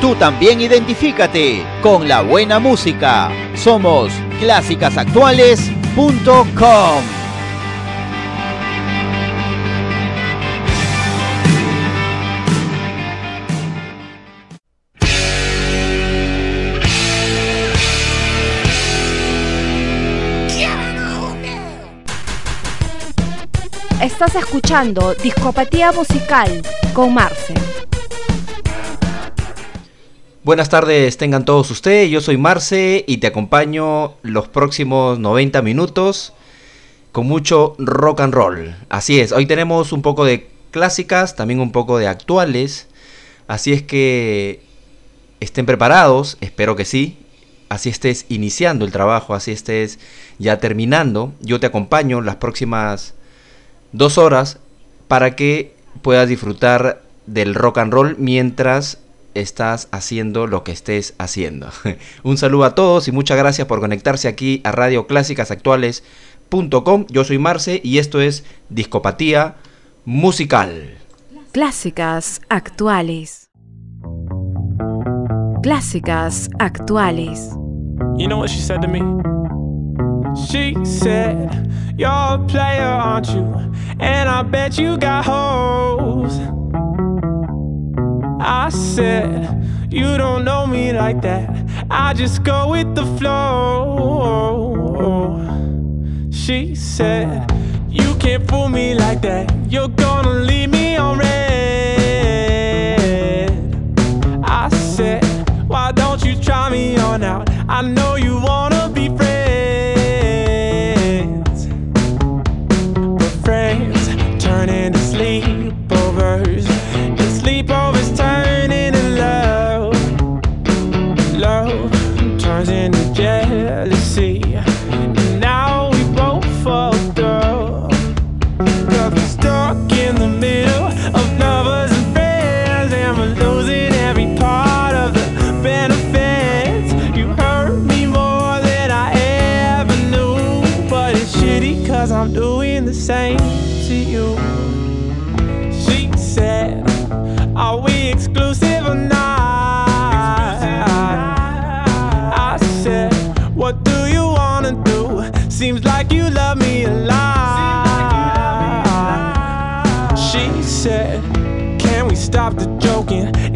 Tú también identifícate con la buena música. Somos clásicasactuales.com. Estás escuchando Discopatía Musical con Marce. Buenas tardes, tengan todos ustedes. Yo soy Marce y te acompaño los próximos 90 minutos con mucho rock and roll. Así es, hoy tenemos un poco de clásicas, también un poco de actuales. Así es que estén preparados, espero que sí. Así estés iniciando el trabajo, así estés ya terminando. Yo te acompaño las próximas dos horas para que puedas disfrutar del rock and roll mientras estás haciendo lo que estés haciendo. Un saludo a todos y muchas gracias por conectarse aquí a Radio Clásicas Actuales.com. Yo soy Marce y esto es Discopatía Musical. Clásicas Actuales. Clásicas Actuales. You know what she said to me? She said, You're a player, aren't you? And I bet you got hoes. I said, You don't know me like that. I just go with the flow. She said, You can't fool me like that. You're gonna leave me on red. I said, Why don't you try me on out? I know you wanna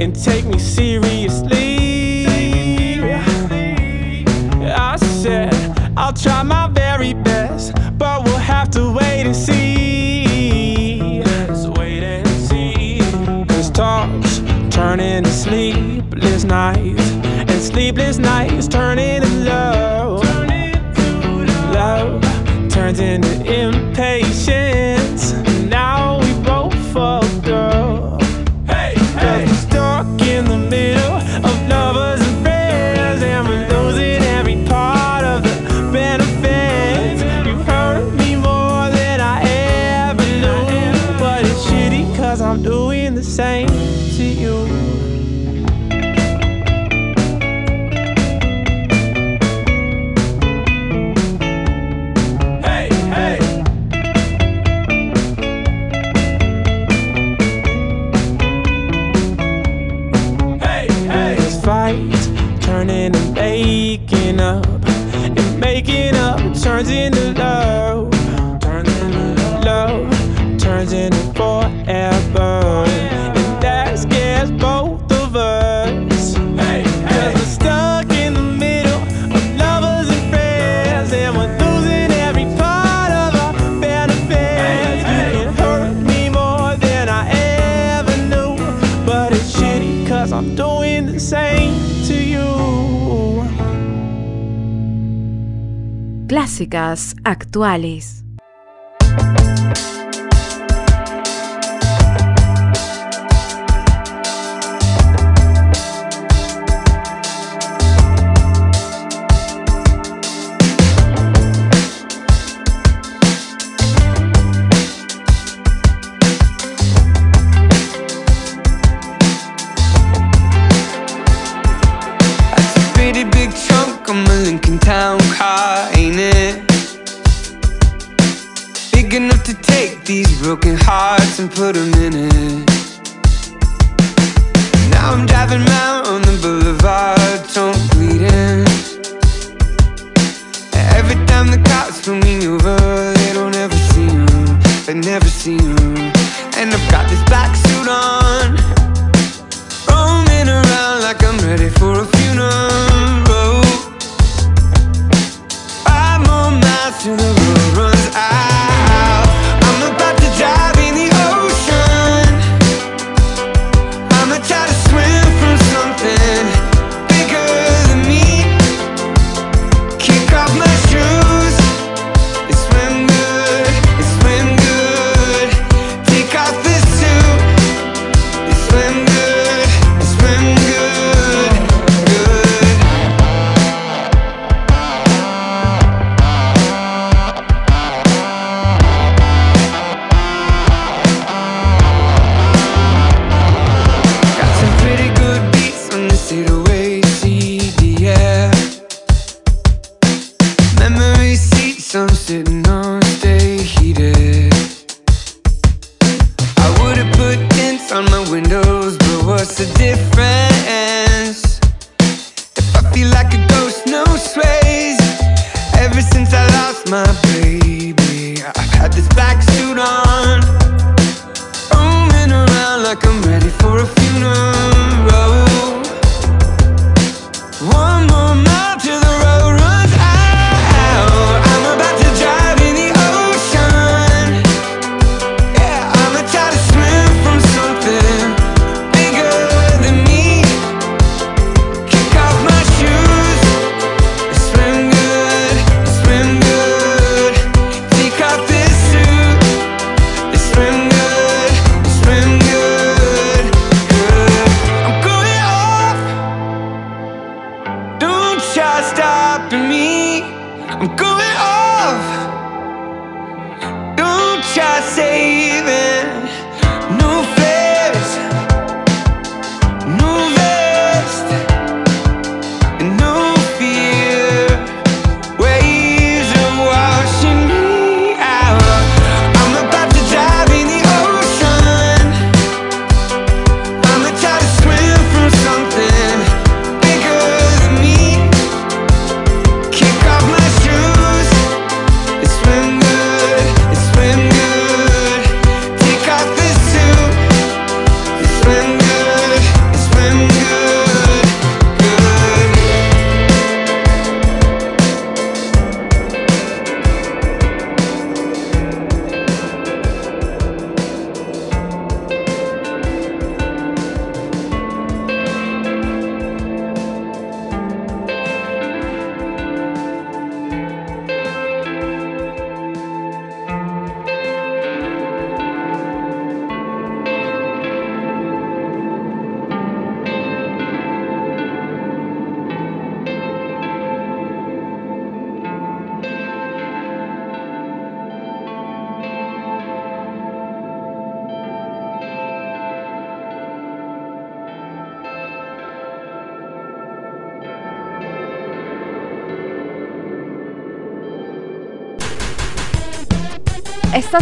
and take me seriously? I said, I'll try my very best, but we'll have to wait and see. Let's wait and see. Cause talks turn into sleepless nights, and sleepless nights turn into love. Love turns into impatience. Actuales.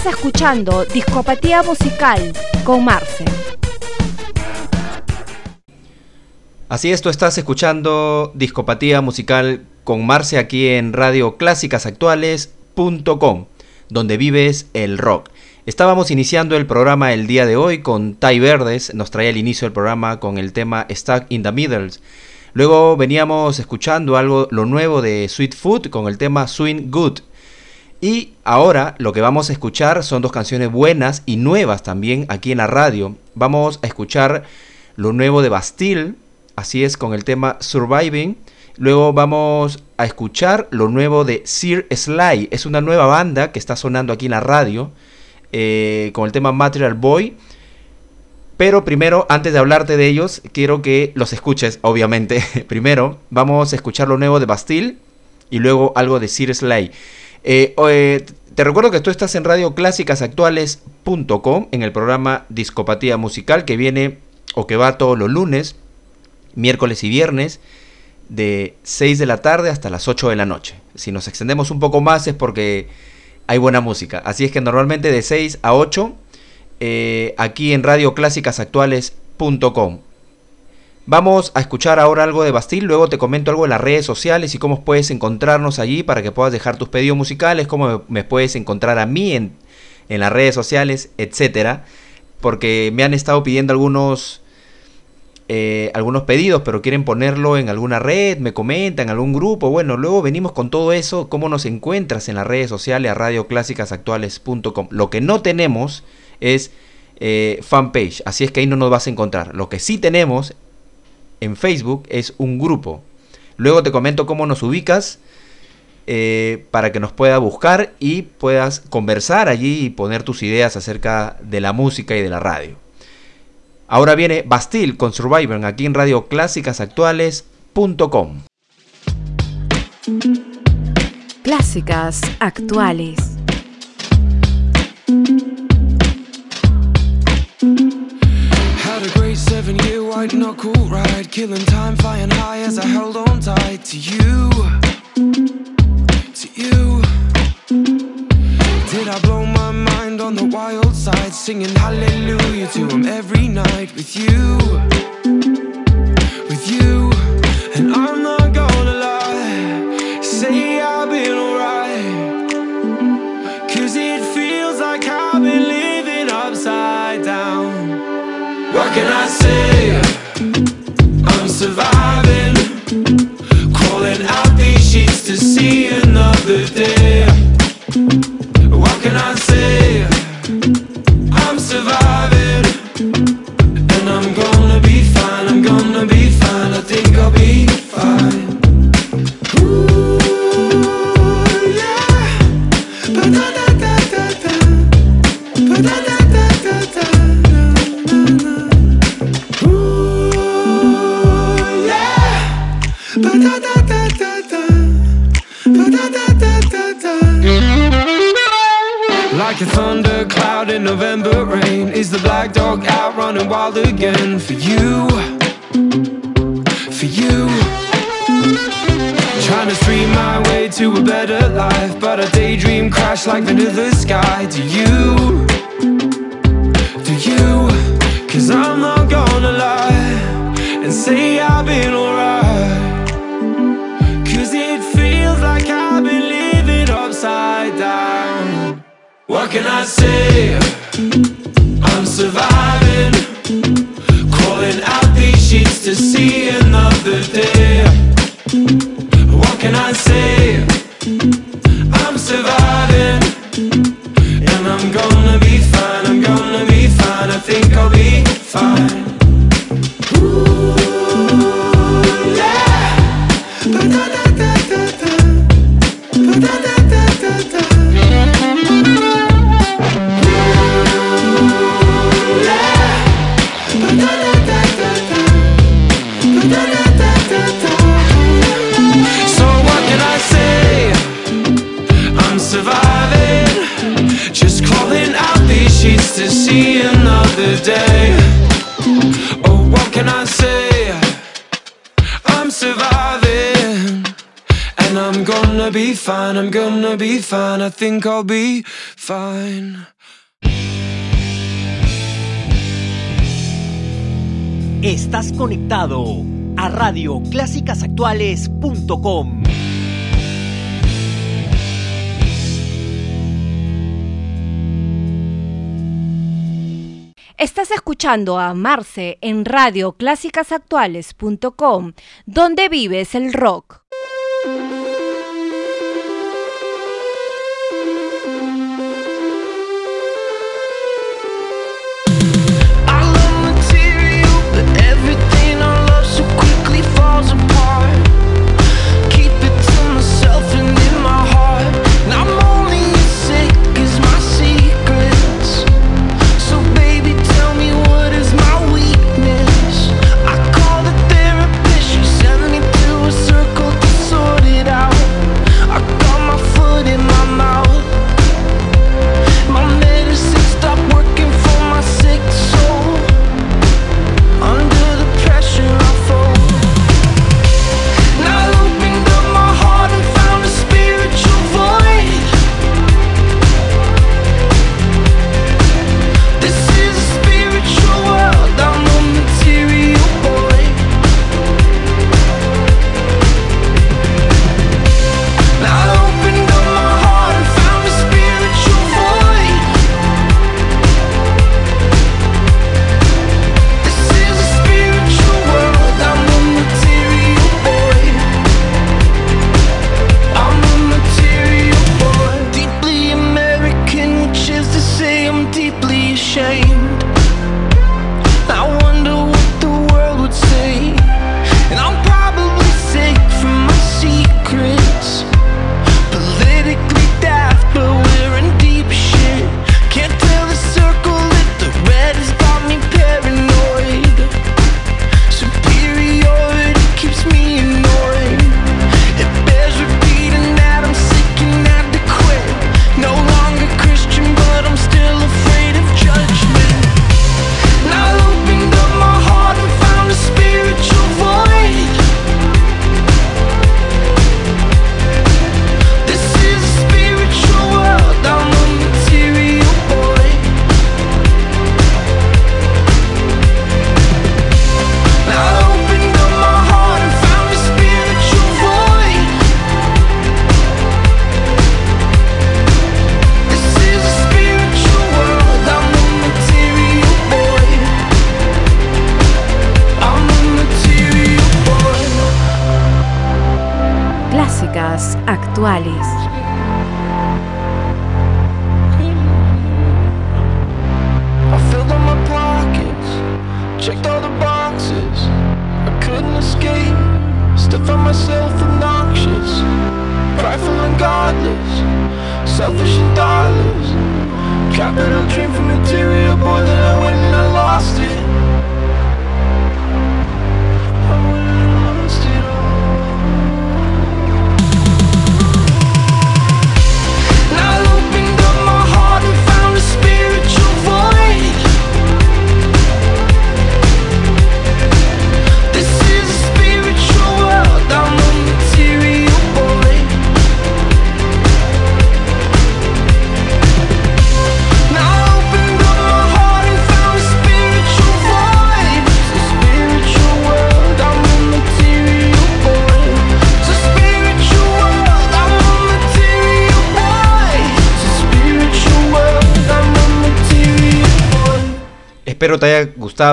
Estás escuchando Discopatía Musical con Marce. Así es, tú estás escuchando Discopatía Musical con Marce aquí en Radio Clásicas Actuales.com, donde vives el rock. Estábamos iniciando el programa el día de hoy con Tai Verdes, nos traía el inicio del programa con el tema Stuck in the Middles. Luego veníamos escuchando algo, lo nuevo de Sweet Food con el tema Swing Good. Y ahora lo que vamos a escuchar son dos canciones buenas y nuevas también aquí en la radio. Vamos a escuchar lo nuevo de Bastille, así es con el tema Surviving. Luego vamos a escuchar lo nuevo de Sir Sly, es una nueva banda que está sonando aquí en la radio eh, con el tema Material Boy. Pero primero, antes de hablarte de ellos, quiero que los escuches, obviamente. primero, vamos a escuchar lo nuevo de Bastille y luego algo de Sir Sly. Eh, te recuerdo que tú estás en radioclásicasactuales.com en el programa Discopatía Musical que viene o que va todos los lunes, miércoles y viernes de 6 de la tarde hasta las 8 de la noche. Si nos extendemos un poco más es porque hay buena música. Así es que normalmente de 6 a 8 eh, aquí en radioclásicasactuales.com. Vamos a escuchar ahora algo de Bastille, luego te comento algo de las redes sociales y cómo puedes encontrarnos allí para que puedas dejar tus pedidos musicales, cómo me puedes encontrar a mí en, las redes sociales, etcétera, porque me han estado pidiendo algunos eh, algunos pedidos, pero quieren ponerlo en alguna red, me comentan, en algún grupo. Bueno, luego venimos con todo eso, cómo nos encuentras en las redes sociales a radioclásicasactuales.com. Lo que no tenemos es eh, fanpage, así es que ahí no nos vas a encontrar. Lo que sí tenemos en Facebook es un grupo. Luego te comento cómo nos ubicas eh, para que nos pueda buscar y puedas conversar allí y poner tus ideas acerca de la música y de la radio. Ahora viene Bastille con Survivor aquí en Radio Actuales.com. Clásicas Actuales. Seven year white knuckle ride, killing time, flying high as I held on tight to you. To you. Did I blow my mind on the wild side, singing hallelujah to him every night with you? Black dog out running wild again For you For you. Trying to stream my way to a better life But a daydream crash like into the sky. Do you Do you? Cause I'm not gonna lie And say I've been alright. Cause it feels like I've been living upside down. What can I say? I'm surviving. Crawling out these sheets to see another day. What can I say? I'm surviving. And I'm gonna be fine, I'm gonna be fine. I think I'll be fine be fine, I'm gonna be fine I think I'll be fine Estás conectado a radioclásicasactuales.com. Estás escuchando a Marce en radioclásicasactuales.com, donde vives el rock.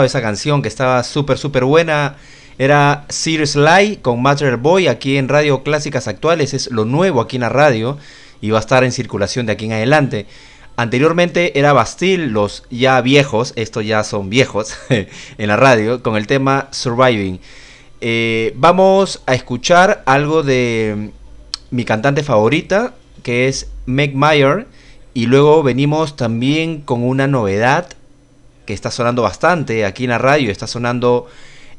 Esa canción que estaba súper, súper buena. Era Sirius Sly con Material Boy aquí en Radio Clásicas Actuales. Es lo nuevo aquí en la radio y va a estar en circulación de aquí en adelante. Anteriormente era Bastille, los ya viejos, estos ya son viejos en la radio, con el tema Surviving. Eh, vamos a escuchar algo de mi cantante favorita, que es Meg Mayer. Y luego venimos también con una novedad que está sonando bastante aquí en la radio, está sonando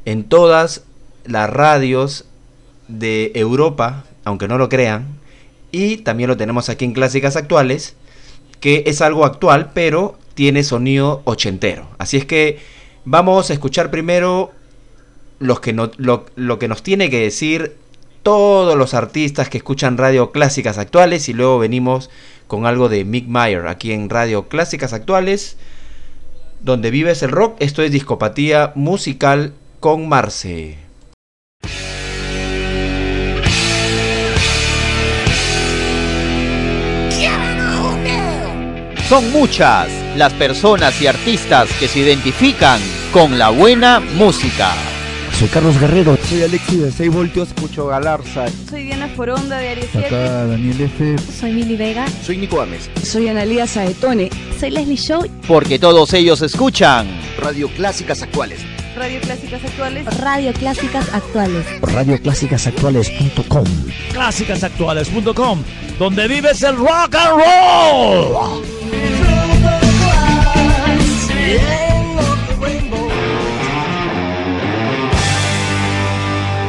en todas las radios de Europa, aunque no lo crean, y también lo tenemos aquí en Clásicas Actuales, que es algo actual, pero tiene sonido ochentero. Así es que vamos a escuchar primero los que no- lo, lo que nos tiene que decir todos los artistas que escuchan Radio Clásicas Actuales y luego venimos con algo de Mick Mayer aquí en Radio Clásicas Actuales donde vives el rock. Esto es Discopatía Musical con Marce. Son muchas las personas y artistas que se identifican con la buena música. Soy Carlos Guerrero. Soy Alexis de 6 voltios. Escucho Galarza. Soy Diana Foronda de Aries 7. Acá Daniel F. Soy Mili Vega. Soy Nico Gámez. Soy Analia Saetone. Soy Leslie Show. Porque todos ellos escuchan Radio Clásicas Actuales. Radio Clásicas Actuales. Radio Clásicas Actuales. Radioclásicasactuales.com clásicasactuales.com, donde vives el rock and roll.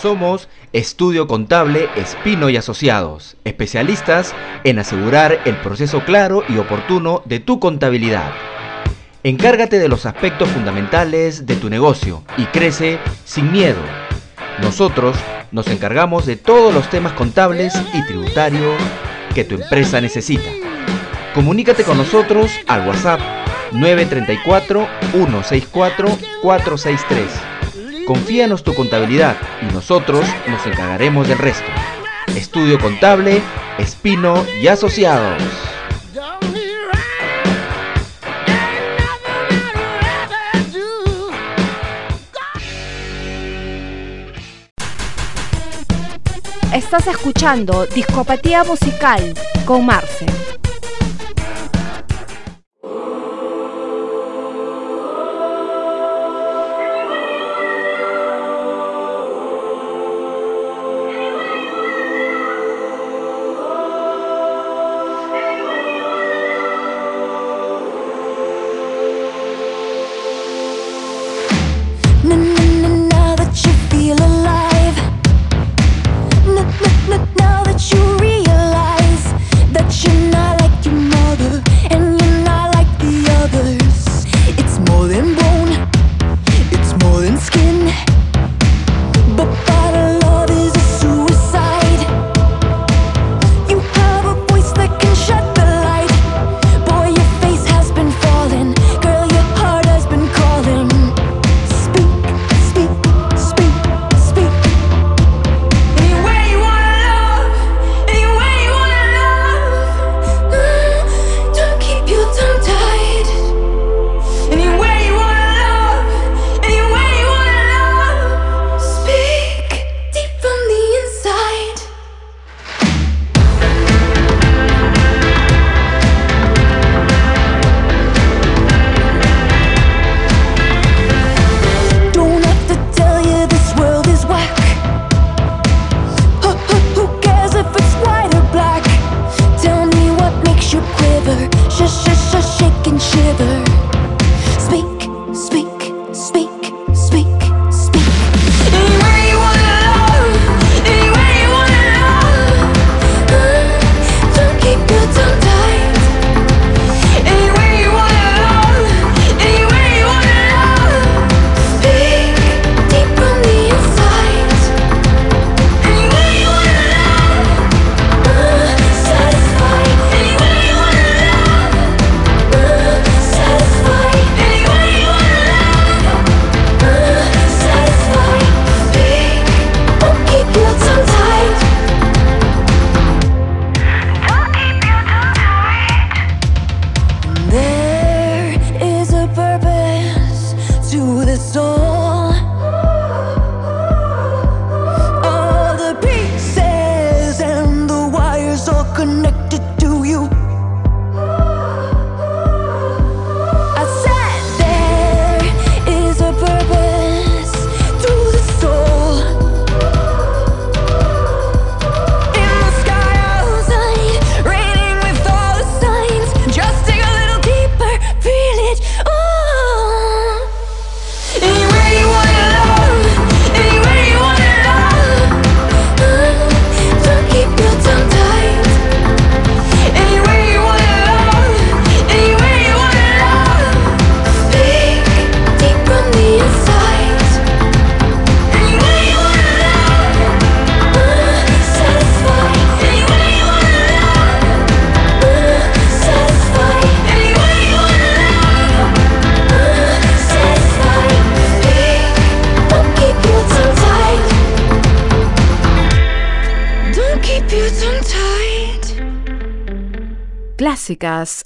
Somos Estudio Contable Espino y Asociados, especialistas en asegurar el proceso claro y oportuno de tu contabilidad. Encárgate de los aspectos fundamentales de tu negocio y crece sin miedo. Nosotros nos encargamos de todos los temas contables y tributarios que tu empresa necesita. Comunícate con nosotros al WhatsApp 934 164 463. Confíanos tu contabilidad y nosotros nos encargaremos del resto. Estudio Contable, Espino y Asociados. Estás escuchando Discopatía Musical con Marce.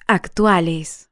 Actuales.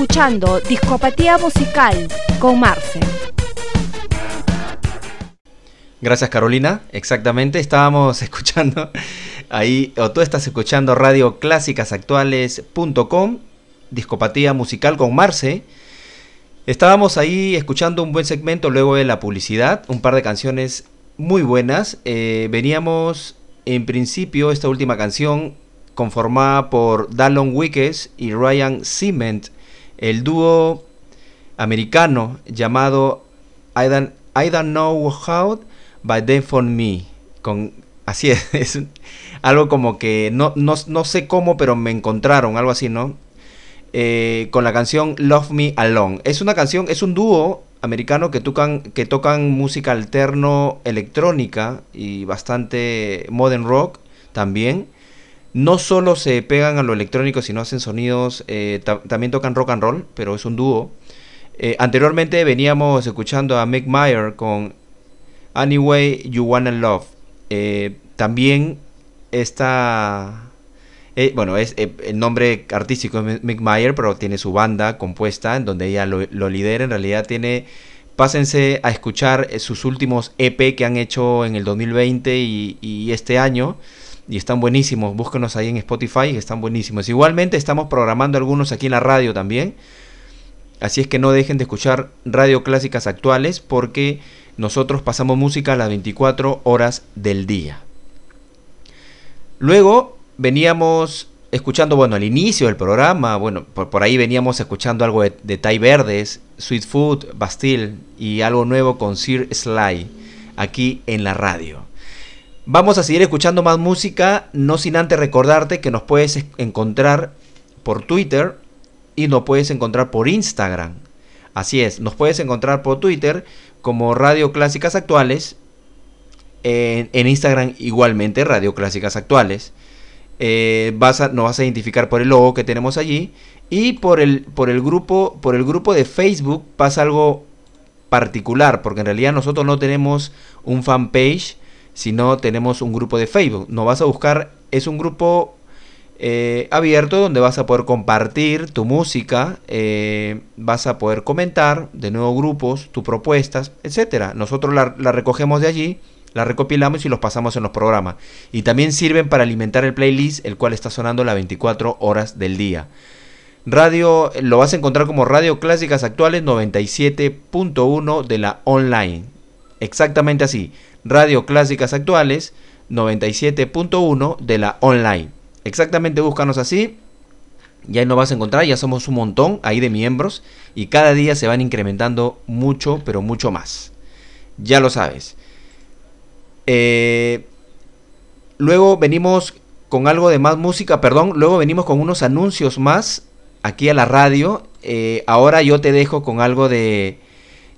Escuchando Discopatía Musical con Marce. Gracias Carolina, exactamente, estábamos escuchando Ahí, o tú estás escuchando radioclásicasactuales.com, discopatía musical con Marce. Estábamos ahí escuchando un buen segmento luego de la publicidad, un par de canciones muy buenas. Eh, veníamos, en principio, esta última canción conformada por Dallon Wickes y Ryan Cement, el dúo americano llamado I Don't, I Don't Know How, by Them For Me. Con, así es, es algo como que no, no, no, sé cómo, pero me encontraron, algo así, ¿no? Eh, con la canción Love Me Alone. Es una canción, es un dúo americano que tocan, que tocan música alterno electrónica y bastante modern rock también. No solo se pegan a lo electrónico, sino hacen sonidos, eh, también tocan rock and roll, pero es un dúo. Eh, anteriormente veníamos escuchando a Mick Meyer con Anyway You Wanna Love. Eh, también está... bueno, es, el nombre artístico es Mick Meyer, pero tiene su banda compuesta en donde ella lo, lidera. En realidad tiene... Pásense a escuchar sus últimos EP que han hecho en el 2020 y, y este año y están buenísimos. Búsquenos ahí en Spotify, están buenísimos. Igualmente estamos programando algunos aquí en la radio también. Así es que no dejen de escuchar radio clásicas actuales porque nosotros pasamos música a las 24 horas del día. Luego veníamos escuchando, bueno, al inicio del programa, bueno, por, ahí veníamos escuchando algo de, de Thai Verdes, Sweet Food, Bastille y algo nuevo con Sir Sly aquí en la radio. Vamos a seguir escuchando más música, no sin antes recordarte que nos puedes encontrar por Twitter y nos puedes encontrar por Instagram. Así es, nos puedes encontrar por Twitter como Radio Clásicas Actuales, en, Instagram igualmente Radio Clásicas Actuales. Eh, vas a, nos vas a identificar por el logo que tenemos allí y por el, por el grupo por el grupo de Facebook pasa algo particular porque en realidad nosotros no tenemos un fanpage si no tenemos un grupo de Facebook. No vas a buscar, es un grupo eh, abierto donde vas a poder compartir tu música, eh, vas a poder comentar de nuevo grupos, tus propuestas, etcétera. Nosotros la, la, recogemos de allí, la recopilamos y los pasamos en los programas. Y también sirven para alimentar el playlist, el cual está sonando las 24 horas del día. Radio, lo vas a encontrar como Radio Clásicas Actuales 97.1 de la online. Exactamente así. Radio Clásicas Actuales 97.1 de la online. Exactamente búscanos así. Y ahí nos vas a encontrar, ya somos un montón ahí de miembros y cada día se van incrementando mucho, pero mucho más. Ya lo sabes. Eh, luego venimos con algo de más música, perdón, luego venimos con unos anuncios más aquí a la radio. Eh, ahora yo te dejo con algo de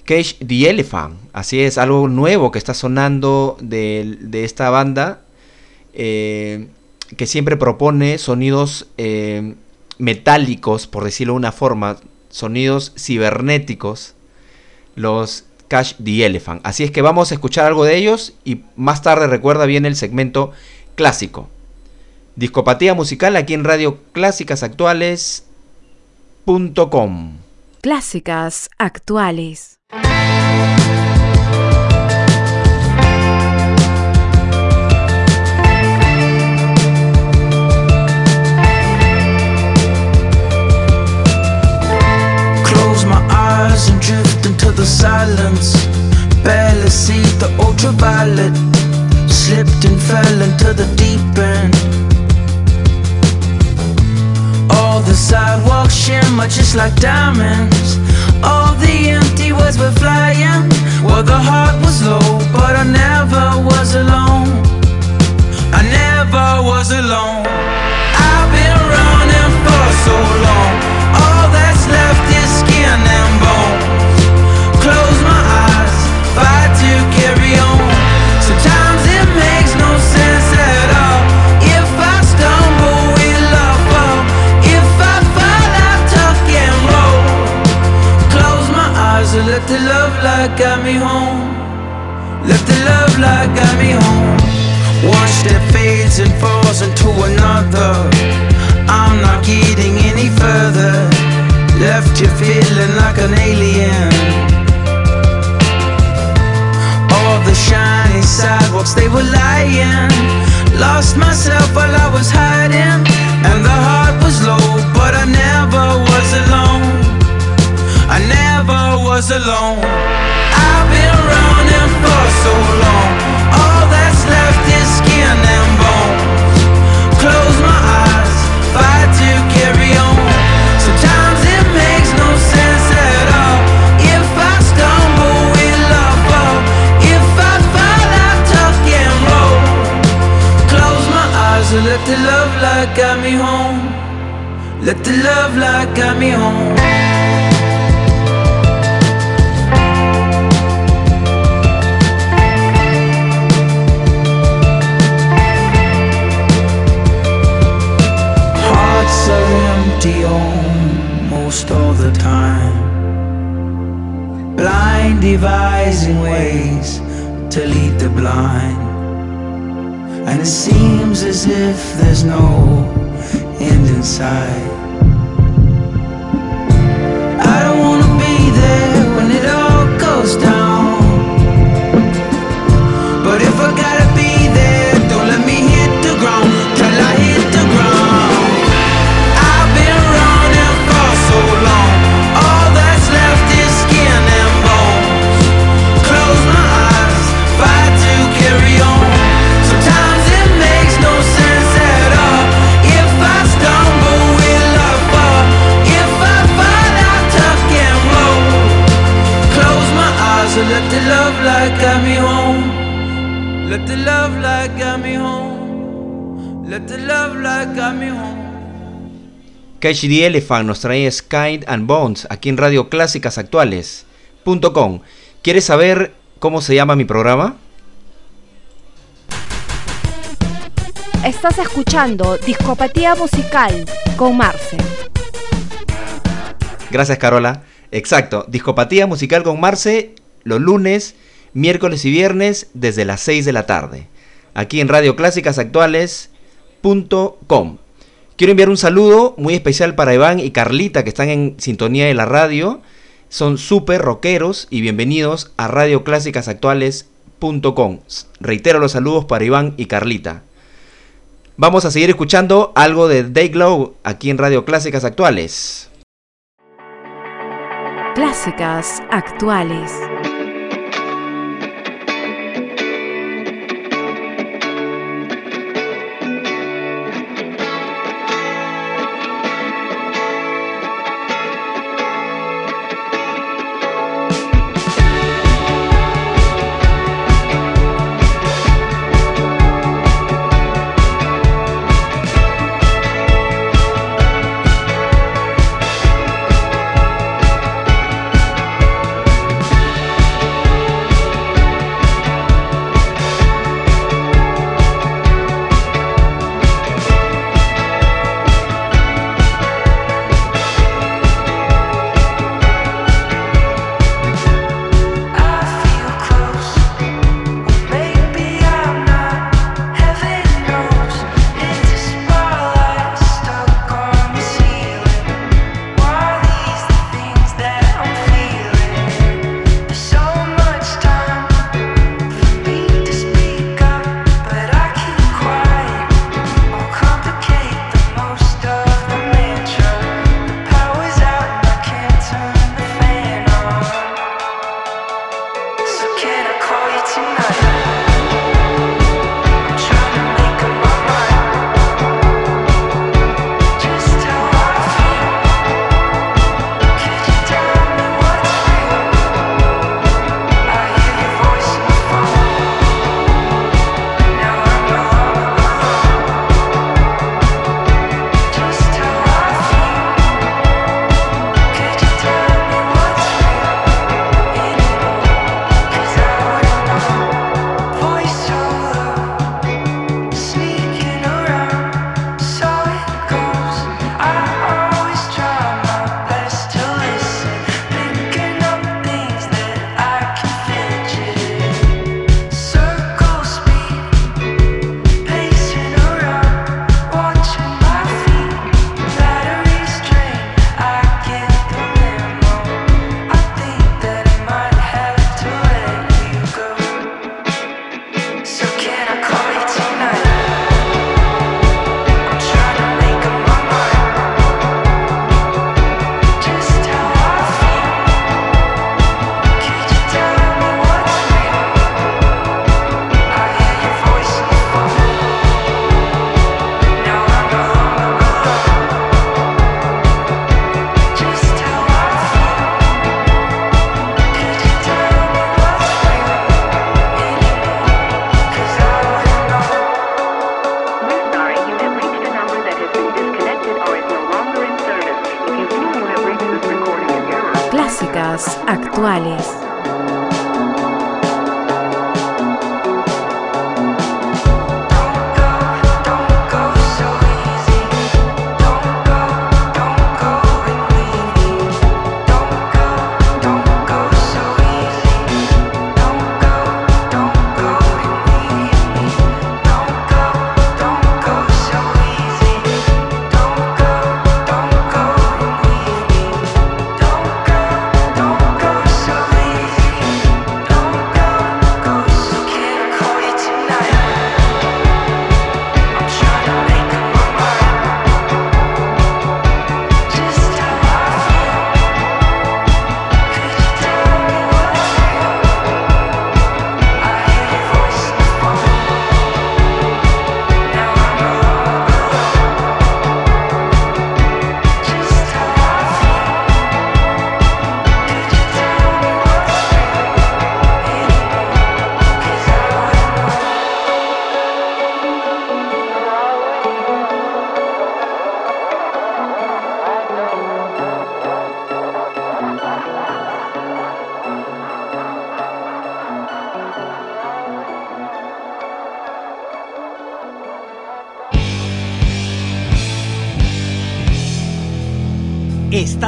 Cage the Elephant. Así es, algo nuevo que está sonando de, esta banda. Eh, que siempre propone sonidos eh, metálicos, por decirlo de una forma, sonidos cibernéticos, los Cash the Elephant. Así es que vamos a escuchar algo de ellos y más tarde recuerda bien el segmento clásico. Discopatía musical aquí en Radio Clásicas Actuales.com. Clásicas Actuales. Close my eyes and drift into the silence. Barely see the ultraviolet. Slipped and fell into the deep end. All the sidewalks shimmer just like diamonds. All the empty words were flying Well, the heart was low But I never was alone. I never was alone. I've been running for so long. All that's left is skin and bones. Close my eyes Fight to carry on. Sometimes it makes no sense let the love light guide me home. Let the love light guide me home. One step fades and falls into another. I'm not getting any further. Left you feeling like an alien. All the shiny sidewalks, they were lying. Lost myself while I was hiding, and the heart was low, but I never was alone. I never was alone. I've been running for so long. All that's left is skin and bones. Close my eyes, fight to carry on. Sometimes it makes no sense at all. If I stumble, will I fall? If I fall, I tuck and roll. Close my eyes and let the love light guide me home. Let the love light guide me home. Almost all the time. Blind devising ways to lead the blind. And it seems as if there's no end in sight. I don't wanna be there when it all goes down. Love light guide me home. Let the love light guide me home. Let the love light guide me home. Catch the Elephant nos trae Sky and Bones aquí en Radio Clásicas Actuales.com. ¿Quieres saber cómo se llama mi programa? Estás escuchando Discopatía Musical con Marce. Gracias, Carola. Exacto, Discopatía Musical con Marce los lunes, miércoles y viernes desde las 6 de la tarde. Aquí en Radio Clásicas Actuales.com. Quiero enviar un saludo muy especial para Iván y Carlita que están en sintonía de la radio. Son súper rockeros y bienvenidos a Radio Clásicas Actuales.com. Reitero los saludos para Iván y Carlita. Vamos a seguir escuchando algo de Dayglow aquí en Radio Clásicas Actuales. Clásicas actuales.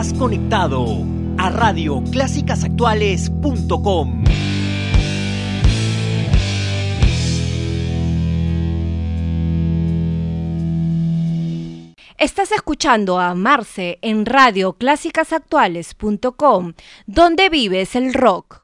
Estás conectado a radioclásicasactuales.com. Estás escuchando a Marce en radioclásicasactuales.com, donde vives el rock.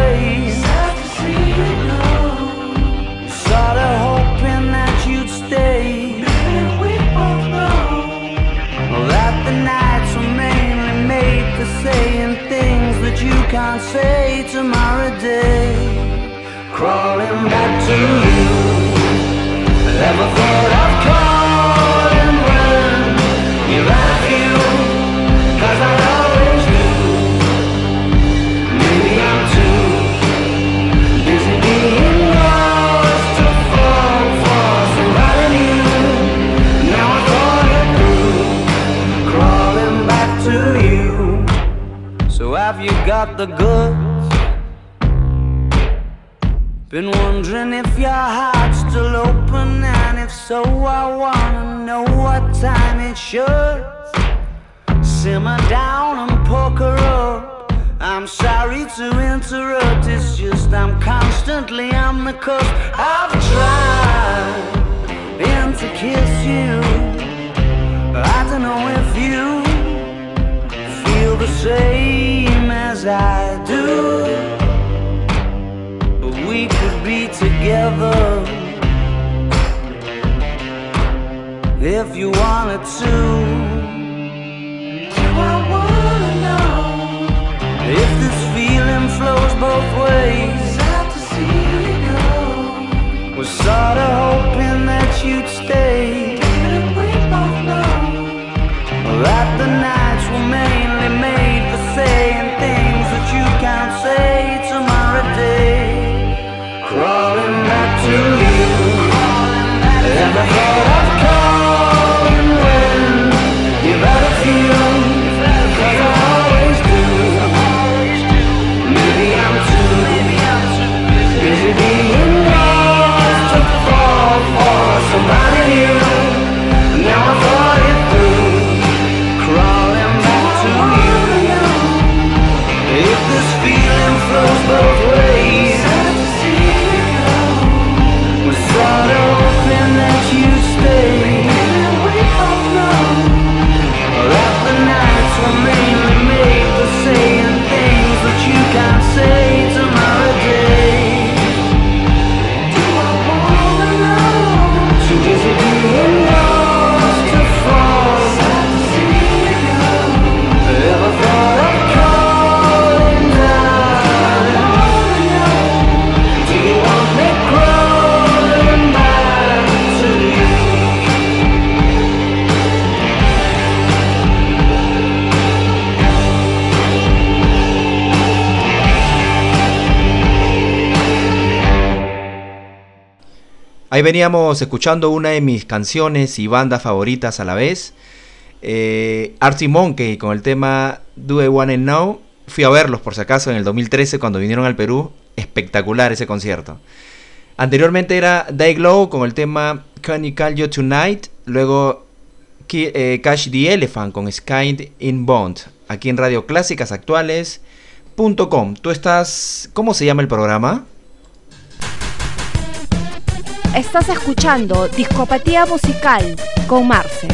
can't say tomorrow day. Crawling back to you. Never thought of cusp. I've tried and to kiss you. I don't know if you feel the same as I do. But we could be together if you wanted to. Do I wanna know if this feeling flows both ways? feeling flows, Veníamos escuchando una de mis canciones y bandas favoritas a la vez. Eh, Artie Monkey con el tema Do I Wanna Know. Fui a verlos por si acaso en el 2013 cuando vinieron al Perú. Espectacular ese concierto. Anteriormente era Day Glow con el tema Can You Call You Tonight. Luego eh, Cash the Elephant con Sky in Bond. Aquí en Radio Clásicas Actuales.com. Tú estás. ¿Cómo se llama el programa? Estás escuchando Discopatía Musical con Marce.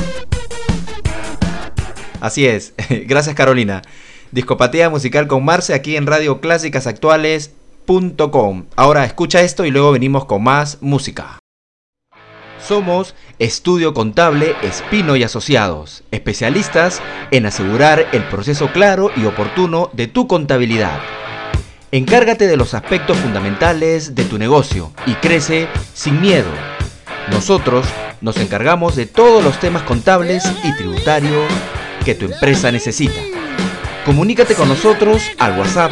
Así es. Gracias Carolina. Discopatía Musical con Marce aquí en Radio Clásicas Actuales.com. Ahora escucha esto y luego venimos con más música. Somos Estudio Contable Espino y Asociados, especialistas en asegurar el proceso claro y oportuno de tu contabilidad. Encárgate de los aspectos fundamentales de tu negocio y crece sin miedo. Nosotros nos encargamos de todos los temas contables y tributarios que tu empresa necesita. Comunícate con nosotros al WhatsApp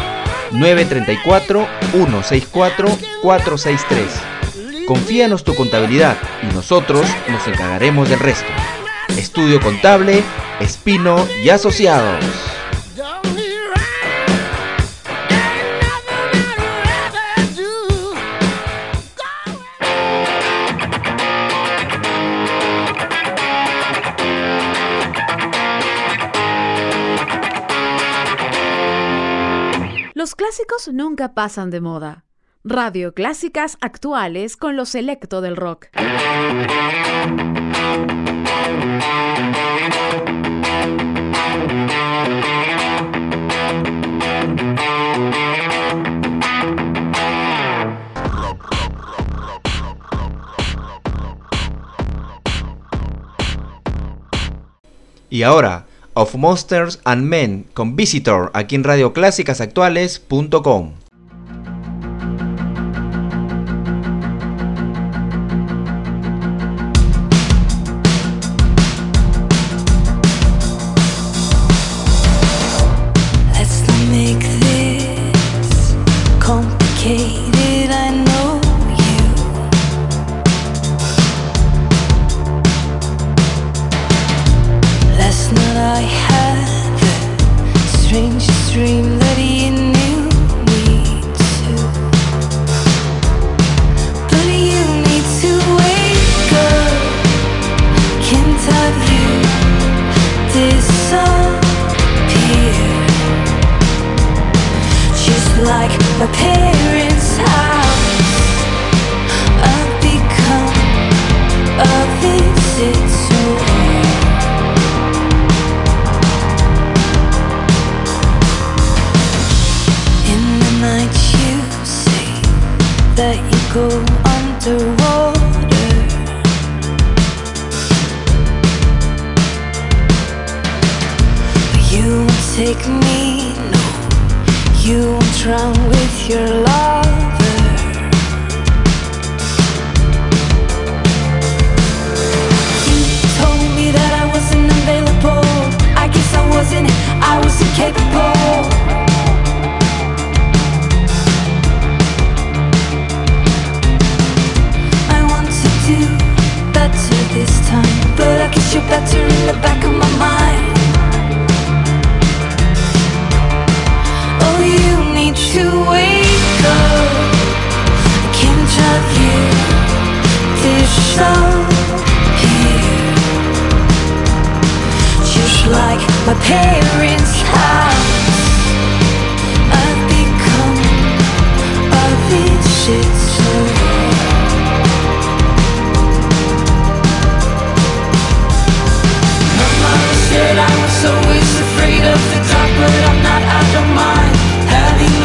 934 164 463 Confíanos tu contabilidad y nosotros nos encargaremos del resto. Estudio Contable, Espino y Asociados. Clásicos nunca pasan de moda. Radio Clásicas Actuales con lo selecto del rock. Y ahora, Of Monsters and Men con Visitor aquí en like my parents' house. I've become a visitor In the night you say that you go under wrong with your lover? You told me that I wasn't available. I guess I wasn't, I was incapable. I want to do better this time But I guess you're better in the back of my mind. I'm not, I don't mind. Having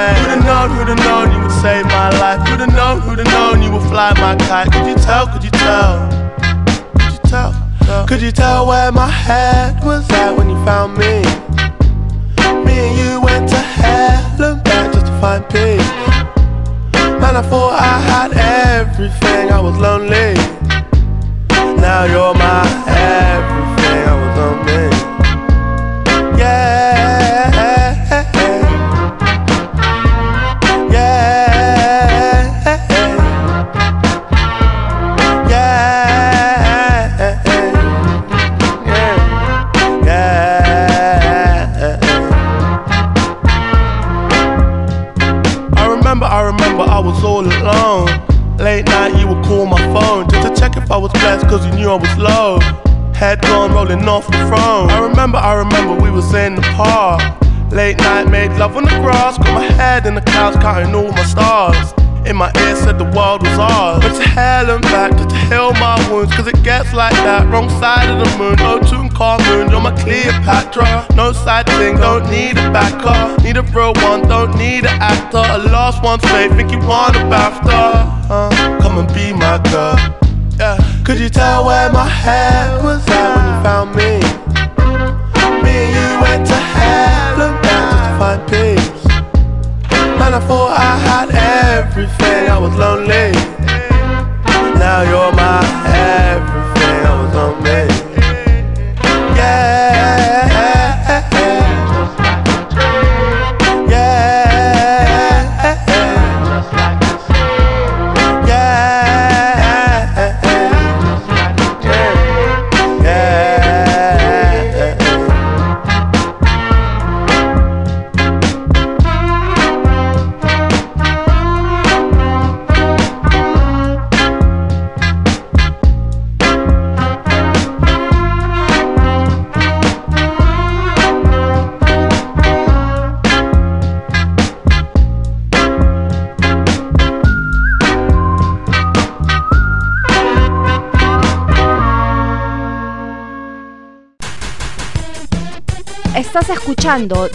away. Who'd have known, who'd have known you would save my life? Who'd have known, who'd have known you would fly my kite? Could you tell, could you tell? Could you tell? Could you tell where my head was at when you found me? Me and you went to hell and back just to find peace. Man, I thought I had everything, I was lonely. Now you're my everything, I was lonely. Yeah. I was low. Head gone rolling off the throne. I remember, I remember we was in the park. Late night, made love on the grass. Got my head in the clouds, counting all my stars. In my ear said the world was ours. Went to hell and back to heal my wounds, cause it gets like that. Wrong side of the moon, no tune car moon. You're my Cleopatra. No side thing, don't need a backer. Need a real one, don't need an actor. A lost one's faith, think you want a BAFTA. Uh, come and be my girl. Yeah. Could you tell where my head was at when you found me? Me and you went to hell and back just to find peace. Man, I thought I had everything, I was lonely. Now you're my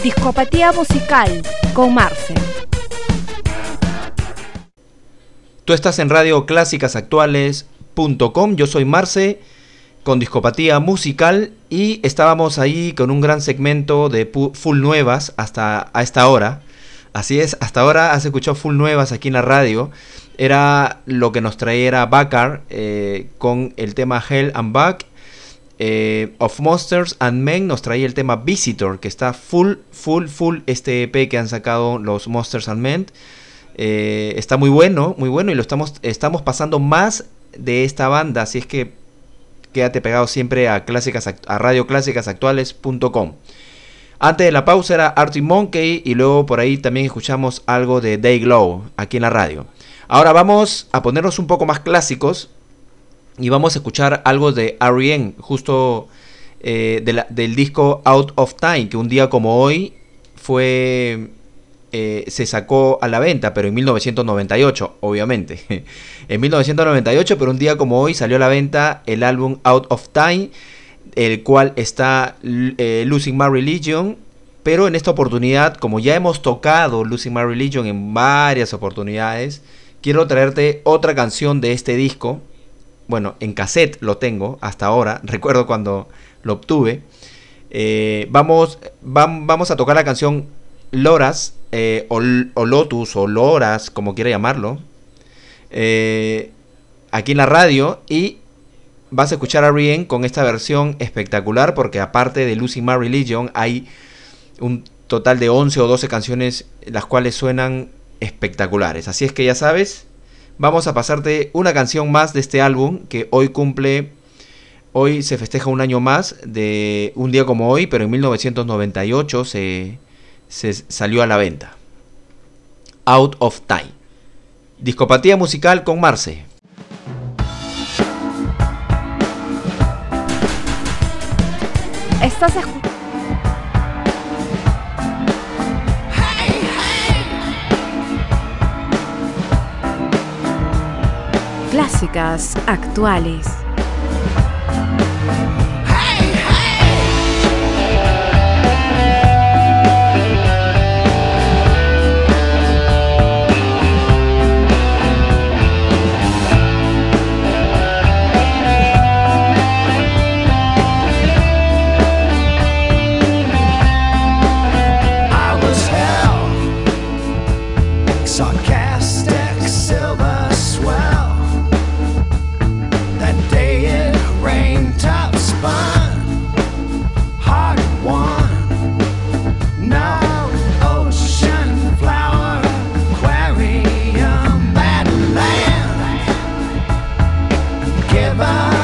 Discopatía Musical con Marce. Tú estás en Radio Actuales.com. Yo soy Marce con Discopatía Musical y estábamos ahí con un gran segmento de full nuevas hasta a esta hora. Así es, hasta ahora has escuchado full nuevas aquí en la radio. Era lo que nos traía era Bakar eh, con el tema Hell and Back. Eh, of Monsters and Men nos traía el tema Visitor, que está full, full, full este EP que han sacado los Monsters and Men. Eh, está muy bueno, muy bueno y lo estamos, estamos pasando más de esta banda, así es que quédate pegado siempre a, clásicas, a radioclásicasactuales.com. Antes de la pausa era Artie Monkey y luego por ahí también escuchamos algo de Day Glow aquí en la radio. Ahora vamos a ponernos un poco más clásicos y vamos a escuchar algo de R.E.M. justo eh, del disco Out of Time, que un día como hoy fue eh, se sacó a la venta, pero en 1998, obviamente. en 1998, pero un día como hoy salió a la venta el álbum Out of Time, el cual está eh, Losing My Religion. Pero en esta oportunidad, como ya hemos tocado Losing My Religion en varias oportunidades, quiero traerte otra canción de este disco. Bueno, en cassette lo tengo hasta ahora, recuerdo cuando lo obtuve. Eh, vamos, vamos a tocar la canción Loras, eh, o, Lotus, o Loras, como quiera llamarlo, eh, aquí en la radio. Y vas a escuchar a Rien con esta versión espectacular, porque aparte de Losing My Religion, hay un total de 11 o 12 canciones las cuales suenan espectaculares. Así es que ya sabes, vamos a pasarte una canción más de este álbum que hoy cumple, hoy se festeja un año más de un día como hoy, pero en 1998 se, se salió a la venta. Out of Time. Discopatía musical con Marce. Estás escuchando. Clásicas actuales. goodbye.